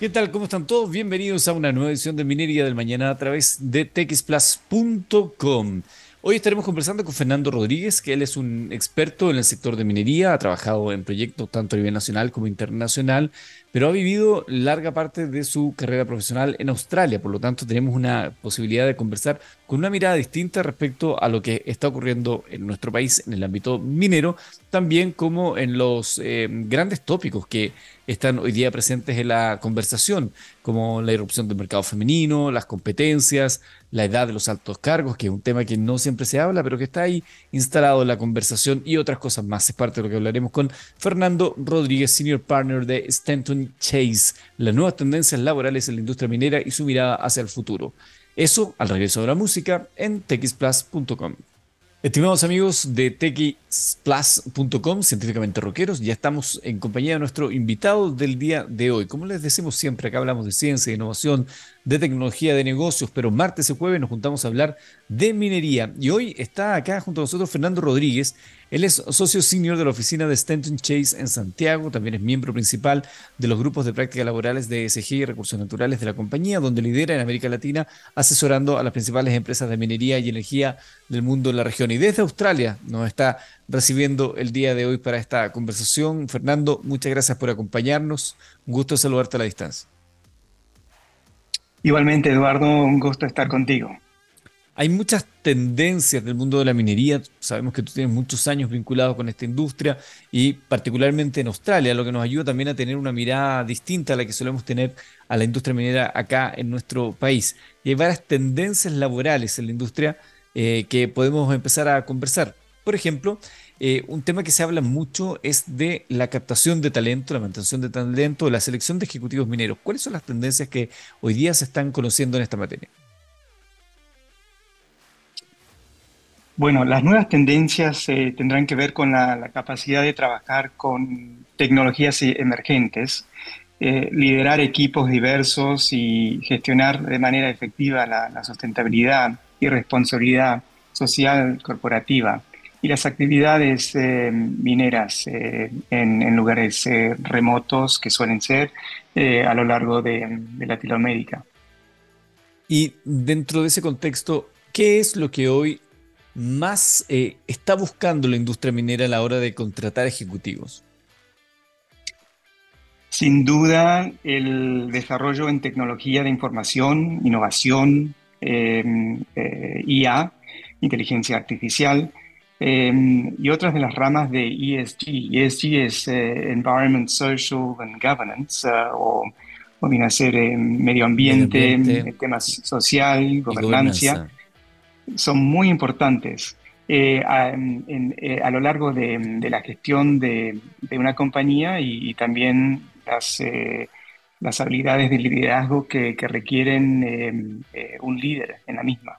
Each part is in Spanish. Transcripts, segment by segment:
¿Qué tal? ¿Cómo están todos? Bienvenidos a una nueva edición de Minería del Mañana a través de texplus.com. Hoy estaremos conversando con Fernando Rodríguez, que él es un experto en el sector de minería, ha trabajado en proyectos tanto a nivel nacional como internacional, pero ha vivido larga parte de su carrera profesional en Australia, por lo tanto tenemos una posibilidad de conversar con una mirada distinta respecto a lo que está ocurriendo en nuestro país en el ámbito minero, también como en los eh, grandes tópicos que están hoy día presentes en la conversación, como la irrupción del mercado femenino, las competencias, la edad de los altos cargos, que es un tema que no siempre se habla, pero que está ahí instalado en la conversación y otras cosas más. Es parte de lo que hablaremos con Fernando Rodríguez, Senior Partner de Stanton Chase, las nuevas tendencias laborales en la industria minera y su mirada hacia el futuro. Eso al regreso de la música en texplus.com. Estimados amigos de techisplus.com, científicamente rockeros, ya estamos en compañía de nuestro invitado del día de hoy. Como les decimos siempre, acá hablamos de ciencia, de innovación, de tecnología, de negocios, pero martes y jueves nos juntamos a hablar de minería. Y hoy está acá junto a nosotros Fernando Rodríguez. Él es socio senior de la oficina de Stanton Chase en Santiago, también es miembro principal de los grupos de prácticas laborales de ESG y recursos naturales de la compañía, donde lidera en América Latina asesorando a las principales empresas de minería y energía del mundo en la región. Y desde Australia nos está recibiendo el día de hoy para esta conversación. Fernando, muchas gracias por acompañarnos. Un gusto saludarte a la distancia. Igualmente, Eduardo, un gusto estar contigo. Hay muchas tendencias del mundo de la minería. Sabemos que tú tienes muchos años vinculados con esta industria y particularmente en Australia, lo que nos ayuda también a tener una mirada distinta a la que solemos tener a la industria minera acá en nuestro país. Y hay varias tendencias laborales en la industria eh, que podemos empezar a conversar. Por ejemplo, eh, un tema que se habla mucho es de la captación de talento, la mantención de talento, la selección de ejecutivos mineros. ¿Cuáles son las tendencias que hoy día se están conociendo en esta materia? Bueno, las nuevas tendencias eh, tendrán que ver con la, capacidad de trabajar con tecnologías emergentes, eh, liderar equipos diversos y gestionar de manera efectiva la, sustentabilidad y responsabilidad social corporativa y las actividades eh, mineras en, lugares remotos que suelen ser a lo largo de Latinoamérica. Y dentro de ese contexto, ¿qué es lo que hoy más eh, está buscando la industria minera a la hora de contratar ejecutivos? Sin duda, el desarrollo en tecnología de información, innovación, eh, IA, inteligencia artificial, em, y otras de las ramas de ESG. ESG es eh, Environment, Social and Governance, o, o viene a ser medio ambiente, temas social, gobernancia son muy importantes eh, eh, a, lo largo de, la gestión de, una compañía y, también las, eh, las, habilidades de liderazgo que, requieren un líder en la misma.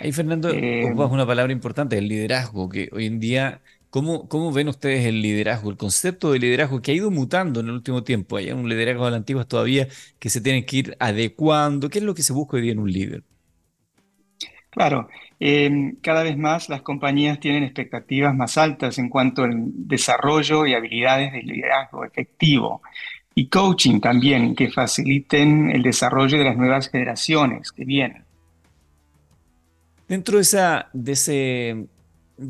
Ahí, Fernando, ocupas una palabra importante, el liderazgo, que hoy en día ¿Cómo, ¿Cómo, ven ustedes el liderazgo, el concepto de liderazgo que ha ido mutando en el último tiempo? Hay un liderazgo de la antigua todavía que se tiene que ir adecuando. ¿Qué es lo que se busca hoy día en un líder? Claro, em, cada vez más las compañías tienen expectativas más altas en cuanto al desarrollo y habilidades de liderazgo efectivo y coaching también que faciliten el desarrollo de las nuevas generaciones que vienen. Dentro de, esa, de,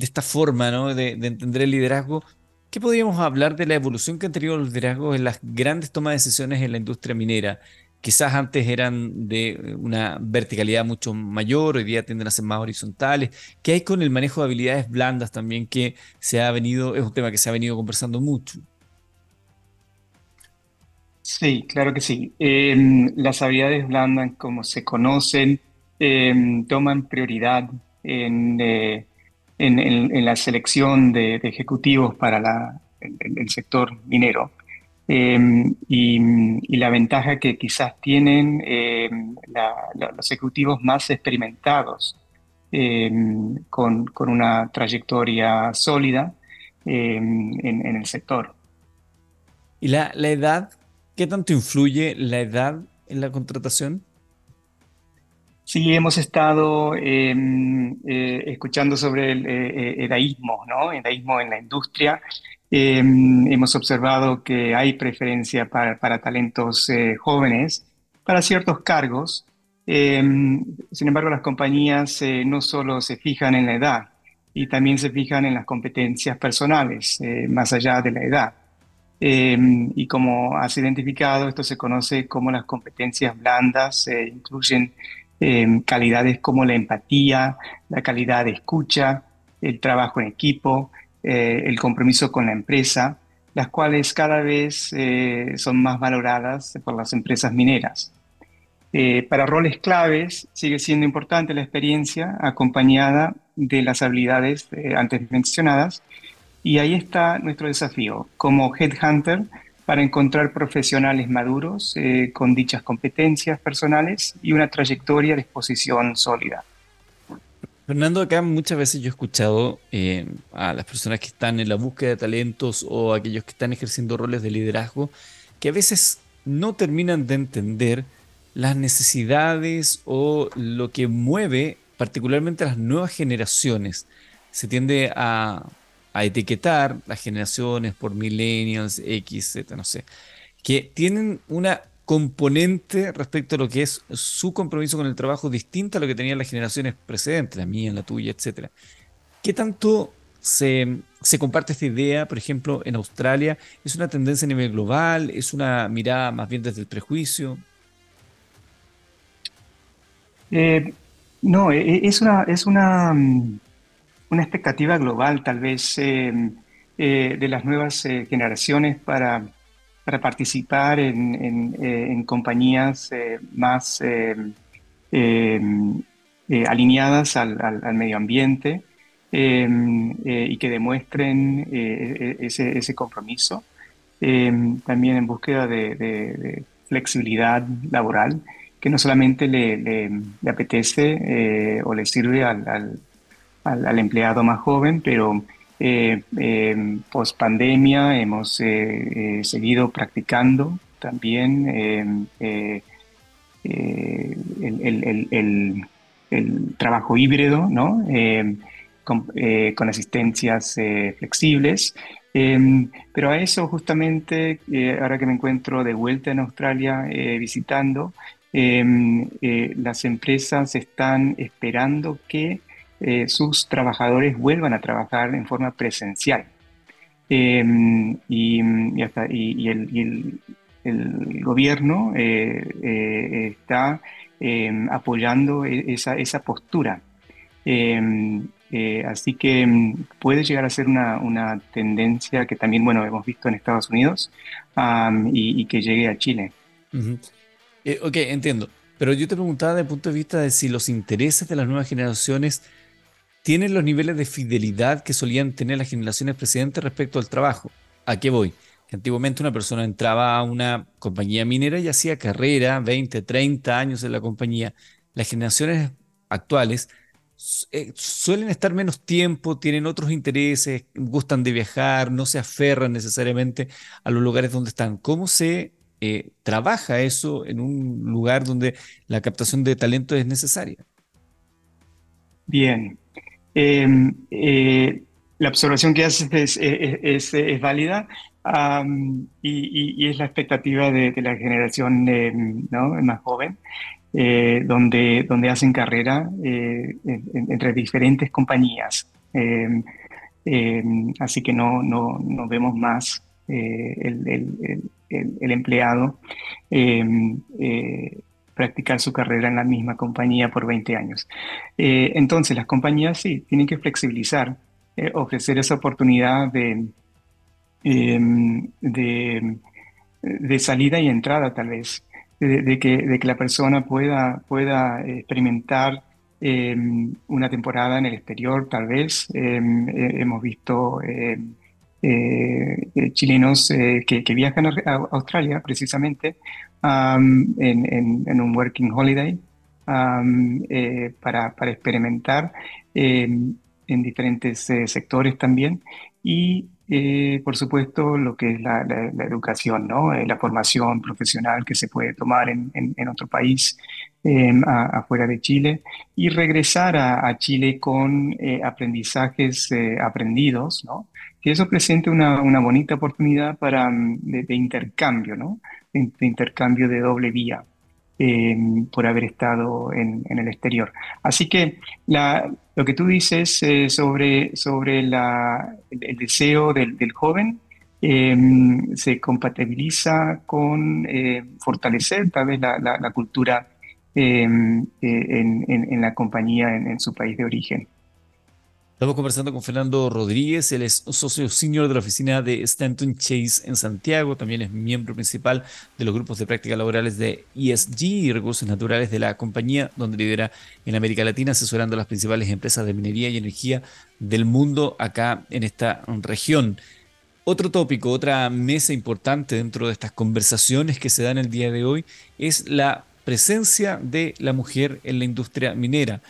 esta forma ¿no? de, de entender el liderazgo, ¿Qué podríamos hablar de la evolución que han tenido los liderazgos en las grandes tomas de decisiones en la industria minera? quizás antes eran de una verticalidad mucho mayor, hoy día tienden a ser más horizontales. ¿Qué hay con el manejo de habilidades blandas también que se ha venido, es un tema que se ha venido conversando mucho? Sí, claro que sí. Em, las habilidades blandas, como se conocen, em, toman prioridad eh, en, la selección de, ejecutivos para el sector minero. Em, y, la ventaja que quizás tienen em, los ejecutivos más experimentados con, una trayectoria sólida en, el sector. ¿Y la, edad? ¿Qué tanto influye la edad en la contratación? Sí, hemos estado eh, escuchando sobre el eh, eh, edaísmo, ¿no? Edaísmo en la industria hemos observado que hay preferencia para, talentos jóvenes para ciertos cargos. sin embargo, las compañías no solo se fijan en la edad, y también se fijan en las competencias personales, más allá de la edad. Em, y como has identificado, esto se conoce como las competencias blandas, eh, incluyen em, calidades como la empatía, la calidad de escucha, el trabajo en equipo, eh, el compromiso con la empresa, las cuales cada vez eh, son más valoradas por las empresas mineras. para roles claves sigue siendo importante la experiencia acompañada de las habilidades antes mencionadas, y ahí está nuestro desafío como headhunter para encontrar profesionales maduros eh, con dichas competencias personales y una trayectoria de exposición sólida. Fernando, acá muchas veces yo he escuchado eh, a las personas que están en la búsqueda de talentos o aquellos que están ejerciendo roles de liderazgo que a veces no terminan de entender las necesidades o lo que mueve particularmente a las nuevas generaciones. Se tiende a a etiquetar las generaciones por millennials, X, Z, no sé, que tienen una componente respecto a lo que es su compromiso con el trabajo distinta a lo que tenían las generaciones precedentes, la mía, la tuya, etc. ¿Qué tanto se, se, comparte esta idea, por ejemplo, en Australia? ¿Es una tendencia a nivel global? ¿Es una mirada más bien desde el prejuicio? Eh, no, e, e, es una, es una, mm, una expectativa global tal vez eh, eh, de las nuevas eh, generaciones para, para participar en, compañías más alineadas al, medio ambiente y que demuestren ese, ese, compromiso. también en búsqueda de, flexibilidad laboral que no solamente le, apetece o le sirve al al, empleado más joven, pero eh, eh, post pandemia hemos eh, seguido practicando también el, trabajo híbrido, ¿no? Con, asistencias flexibles. pero a eso justamente, ahora que me encuentro de vuelta en Australia visitando, las empresas están esperando que eh, sus trabajadores vuelvan a trabajar en forma presencial. Em, y, el, gobierno eh, eh, está em, apoyando e, esa, postura. Em, así que puede llegar a ser una, tendencia que también, bueno, hemos visto en Estados Unidos y, que llegue a Chile. ok, entiendo. Pero yo te preguntaba desde el punto de vista de si los intereses de las nuevas generaciones tienen los niveles de fidelidad que solían tener las generaciones precedentes respecto al trabajo. ¿A qué voy? Antiguamente una persona entraba a una compañía minera y hacía carrera, 20, 30 años en la compañía. Las generaciones actuales eh, suelen estar menos tiempo, tienen otros intereses, gustan de viajar, no se aferran necesariamente a los lugares donde están. ¿Cómo se eh, trabaja eso en un lugar donde la captación de talento es necesaria? Bien, la observación que haces es, válida y, es la expectativa de, la generación em, más joven, eh, donde, donde hacen carrera eh, entre diferentes compañías. Em, así que no, no, no, vemos más el, empleado practicar su carrera en la misma compañía por 20 años. Eh, entonces, las compañías sí tienen que flexibilizar, eh, ofrecer esa oportunidad de, em, de, salida y entrada, tal vez, de, que, de que la persona pueda, pueda experimentar em, una temporada en el exterior, tal vez. Em, hemos visto eh, chilenos que, que, viajan a Australia precisamente en, un working holiday eh, para, experimentar em, en diferentes eh, sectores también y eh, por supuesto lo que es la, educación, ¿no? la formación profesional que se puede tomar en, otro país em, afuera de Chile y regresar a, Chile con aprendizajes aprendidos ¿no? Que eso presente una, una bonita oportunidad para, mm, de, intercambio, ¿no? De, intercambio de doble vía em, por haber estado en, el exterior. Así que lo que tú dices eh, sobre, sobre la, el, deseo del, joven em, se compatibiliza con eh, fortalecer tal vez la, la, cultura em, eh, en, la compañía en su país de origen. Estamos conversando con Fernando Rodríguez, él es socio senior de la oficina de Stanton Chase en Santiago, también es miembro principal de los grupos de prácticas laborales de ESG y recursos naturales de la compañía, donde lidera en América Latina, asesorando a las principales empresas de minería y energía del mundo acá en esta región. Otro tópico, otra mesa importante dentro de estas conversaciones que se dan el día de hoy es la presencia de la mujer en la industria minera.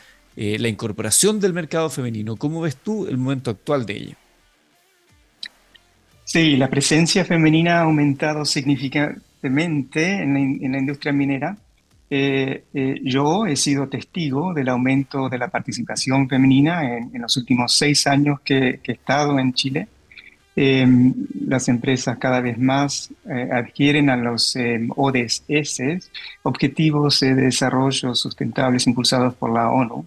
Eh, la incorporación del mercado femenino. ¿Cómo ves tú el momento actual de ello? Sí, la presencia femenina ha aumentado significativamente en la, industria minera. Eh, eh, yo he sido testigo del aumento de la participación femenina en, los últimos seis años que, he estado en Chile. Em, las empresas cada vez más adquieren a los em, ODS, Objetivos de Desarrollo Sustentables impulsados por la ONU,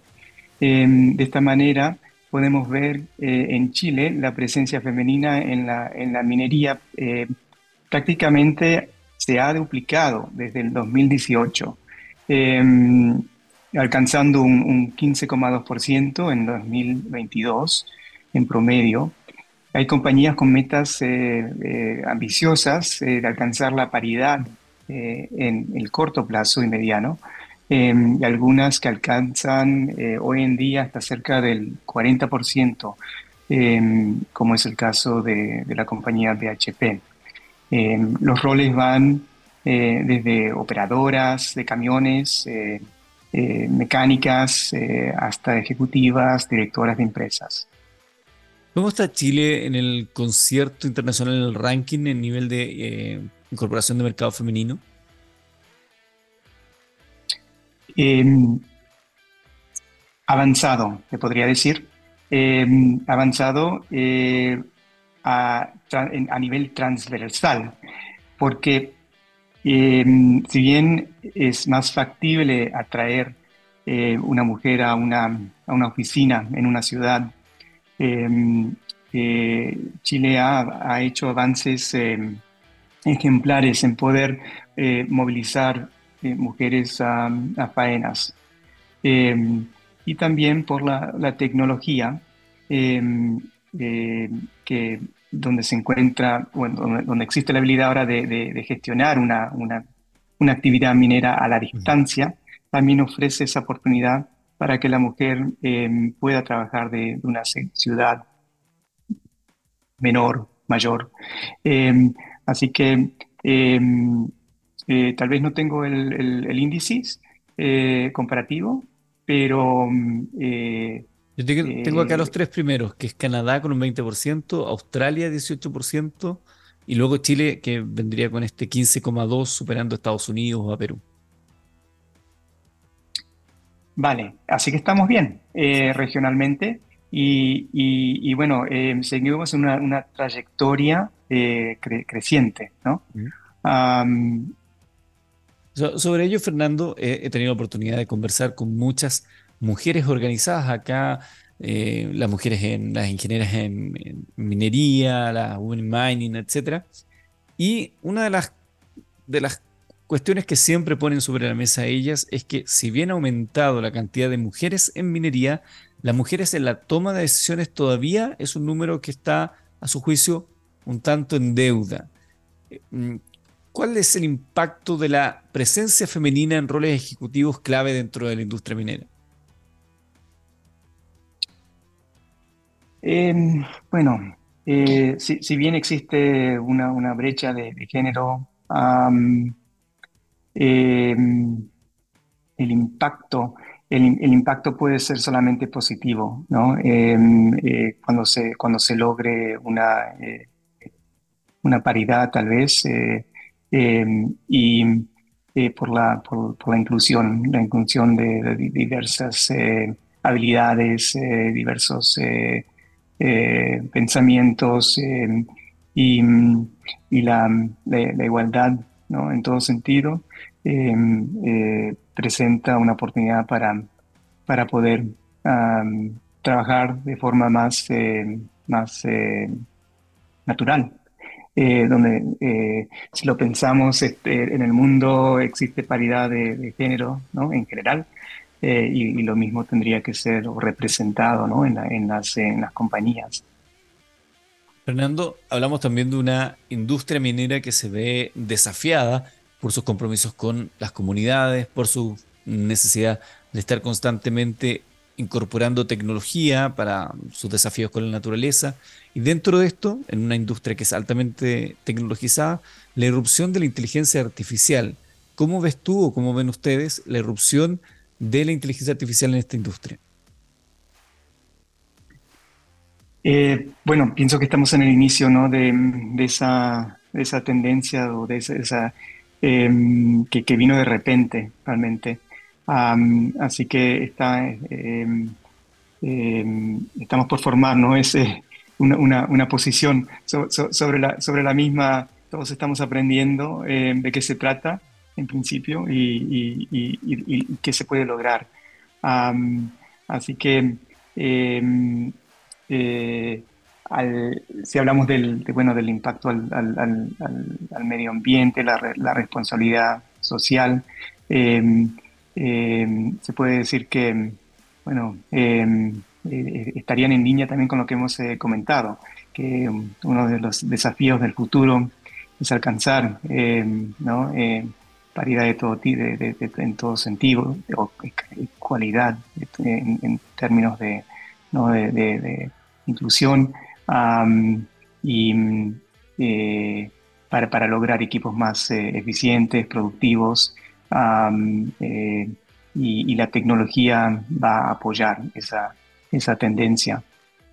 Em, de esta manera podemos ver eh, en Chile la presencia femenina en la, minería eh, prácticamente se ha duplicado desde el 2018, em, alcanzando un, 15,2% en 2022 en promedio. Hay compañías con metas eh, ambiciosas de alcanzar la paridad en el corto plazo y mediano, Y algunas que alcanzan eh, hoy en día hasta cerca del 40%, em, como es el caso de, la compañía BHP. Em, los roles van eh, desde operadoras de camiones, eh, mecánicas, hasta ejecutivas, directoras de empresas. ¿Cómo está Chile en el concierto internacional, en ranking en nivel de incorporación de mercado femenino? Em, avanzado, te podría decir, em, avanzado eh, a, nivel transversal, porque em, si bien es más factible atraer eh, una mujer a una, a una, oficina en una ciudad, eh, Chile ha, ha, hecho avances ejemplares en poder movilizar eh, mujeres a, faenas. Em, y también por la, tecnología, em, eh, que donde se encuentra, bueno, donde, existe la habilidad ahora de, gestionar una, una, una, actividad minera a la distancia, también ofrece esa oportunidad para que la mujer em, pueda trabajar de, una ciudad menor, mayor. así que eh, tal vez no tengo el, índice eh, comparativo, pero... Mm, eh, Yo tengo acá los tres primeros, que es Canadá con un 20%, Australia 18%, y luego Chile que vendría con este 15,2 superando a Estados Unidos o a Perú. Vale, así que estamos bien regionalmente y, bueno, seguimos en una, trayectoria creciente, ¿no? Sobre ello, Fernando, he tenido la oportunidad de conversar con muchas mujeres organizadas acá, eh, las mujeres en las ingenieras en, minería, las women mining, etc. Y una de las, de las cuestiones que siempre ponen sobre la mesa ellas es que si bien ha aumentado la cantidad de mujeres en minería, las mujeres en la toma de decisiones todavía es un número que está, a su juicio, un tanto en deuda. ¿Cuál es el impacto de la presencia femenina en roles ejecutivos clave dentro de la industria minera? Em, bueno, eh, si, bien existe una, brecha de, género, em, el impacto el, impacto puede ser solamente positivo, ¿no? Em, eh, cuando, se, cuando se logre una, eh, una paridad, tal vez, Em, y eh, por, la, por, la inclusión, la inclusión de, diversas eh, habilidades, eh, diversos pensamientos y, la, igualdad en todo sentido presenta una oportunidad para, para poder trabajar de forma más, más natural. Eh, donde eh, si lo pensamos este, en el mundo existe paridad de, género ¿no? en general eh, y, lo mismo tendría que ser representado ¿no? en, en, las, en las compañías. Fernando, hablamos también de una industria minera que se ve desafiada por sus compromisos con las comunidades, por su necesidad de estar constantemente incorporando tecnología para sus desafíos con la naturaleza. Y dentro de esto, en una industria que es altamente tecnologizada, la irrupción de la inteligencia artificial. ¿Cómo ves tú o cómo ven ustedes la irrupción de la inteligencia artificial en esta industria? Eh, bueno, pienso que estamos en el inicio ¿no? de, esa, esa, tendencia o de esa, em, que, que, vino de repente realmente así que em, em, estamos por formar ¿no? Ese, una, una, posición sobre, la, sobre la misma, todos estamos aprendiendo em, de qué se trata en principio y, qué se puede lograr. así que eh, si hablamos del, bueno, del impacto al, al, medio ambiente, la, la responsabilidad social, eh, se puede decir que, bueno, eh, eh, estarían en línea también con lo que hemos comentado, que uno de los desafíos del futuro es alcanzar ¿no? paridad de todo, de, en todo sentido, o cualidad en, términos de, ¿no? de, inclusión y para, para, lograr equipos más eficientes, productivos, eh, y, la tecnología va a apoyar esa, esa tendencia.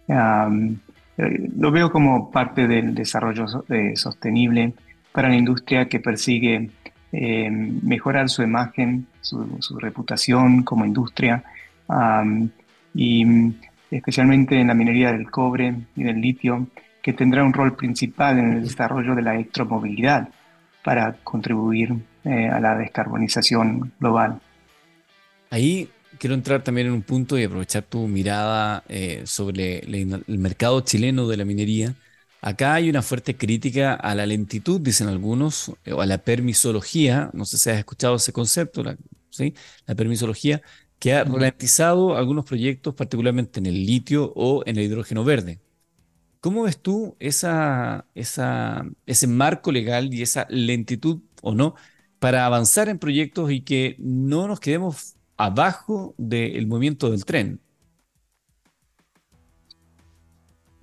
Eh, lo veo como parte del desarrollo eh, sostenible para la industria que persigue mejorar su imagen, su, reputación como industria y especialmente en la minería del cobre y del litio, que tendrá un rol principal en el desarrollo de la electromovilidad para contribuir eh, a la descarbonización global. Ahí quiero entrar también en un punto y aprovechar tu mirada eh, sobre el mercado chileno de la minería. Acá hay una fuerte crítica a la lentitud, dicen algunos, o a la permisología, no sé si has escuchado ese concepto, la, ¿sí? la permisología, que ha ralentizado algunos proyectos, particularmente en el litio o en el hidrógeno verde. ¿Cómo ves tú ese marco legal y esa lentitud o no para avanzar en proyectos y que no nos quedemos abajo del movimiento del tren?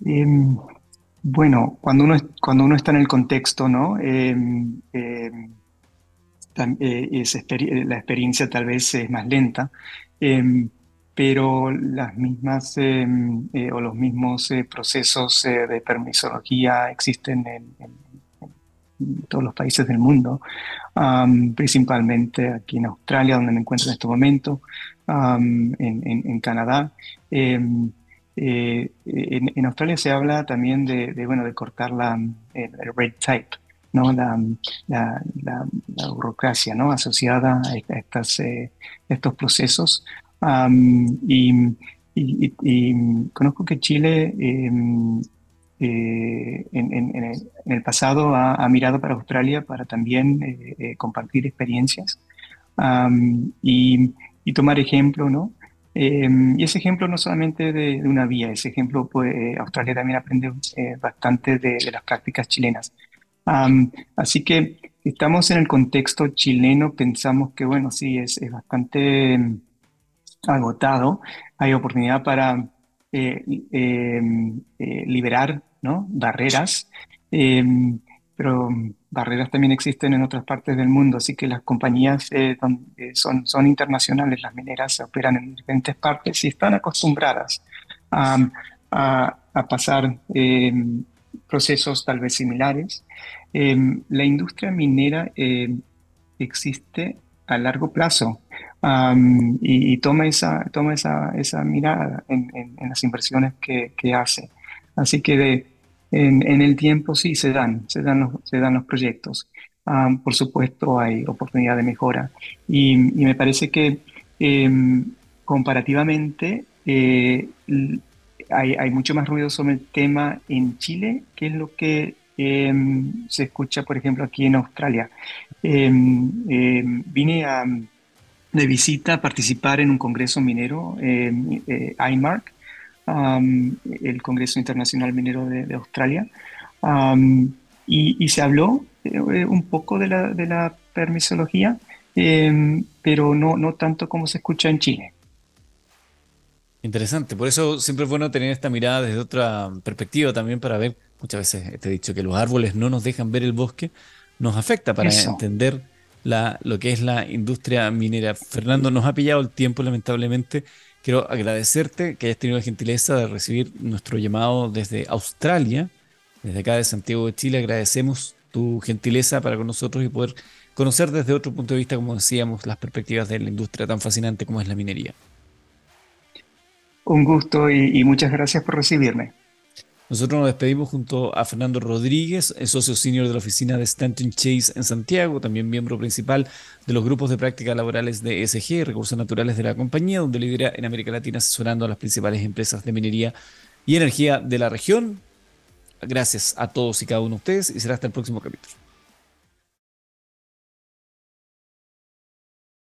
Em, bueno, cuando uno, cuando uno está en el contexto, ¿no? Em, em, eh, la experiencia tal vez es más lenta pero las mismas em, eh, o los mismos eh, procesos eh, de permisología existen en, todos los países del mundo, principalmente aquí en Australia, donde me encuentro en este momento, en, Canadá. Em, en, Australia se habla también de, bueno, de cortar la, el, red tape, ¿no? La, la, la, burocracia ¿no? asociada a, estas, estos procesos y, conozco que Chile em, eh, en, el, pasado ha, mirado para Australia para también eh, eh, compartir experiencias y, tomar ejemplo, ¿no? Em, y ese ejemplo no solamente de, una vía, ese ejemplo, pues Australia también aprende bastante de, las prácticas chilenas. así que estamos en el contexto chileno, pensamos que, bueno, sí, es, es bastante agotado, hay oportunidad para eh, em, eh, liberar ¿no? barreras, em, pero barreras también existen en otras partes del mundo, así que las compañías eh, son, son internacionales, las mineras operan en diferentes partes y están acostumbradas a, a pasar em, procesos tal vez similares. la industria minera existe a largo plazo y, toma esa, toma esa, esa mirada en, en, las inversiones que, que hace. Así que en, el tiempo sí se dan, se dan los, se dan los proyectos. Ah, por supuesto hay oportunidad de mejora y, me parece que em, comparativamente eh, hay, mucho más ruido sobre el tema en Chile, que es lo que em, se escucha, por ejemplo, aquí en Australia. Em, vine a de visita a participar en un congreso minero, eh, IMARC, el Congreso Internacional Minero de, Australia, y, se habló eh, un poco de la, de la permisología, em, pero no, no tanto como se escucha en Chile. Interesante, por eso siempre es bueno tener esta mirada desde otra perspectiva también para ver, muchas veces te he dicho que los árboles no nos dejan ver el bosque, nos afecta para entender la, lo que es la industria minera. Fernando, nos ha pillado el tiempo, lamentablemente. Quiero agradecerte que hayas tenido la gentileza de recibir nuestro llamado desde Australia, desde acá de Santiago de Chile. Agradecemos tu gentileza para con nosotros y poder conocer desde otro punto de vista, como decíamos, las perspectivas de la industria tan fascinante como es la minería. Un gusto y muchas gracias por recibirme. Nosotros nos despedimos junto a Fernando Rodríguez, socio senior de la oficina de Stanton Chase en Santiago, también miembro principal de los grupos de prácticas laborales de ESG, Recursos Naturales de la compañía, donde lidera en América Latina asesorando a las principales empresas de minería y energía de la región. Gracias a todos y cada uno de ustedes y será hasta el próximo capítulo.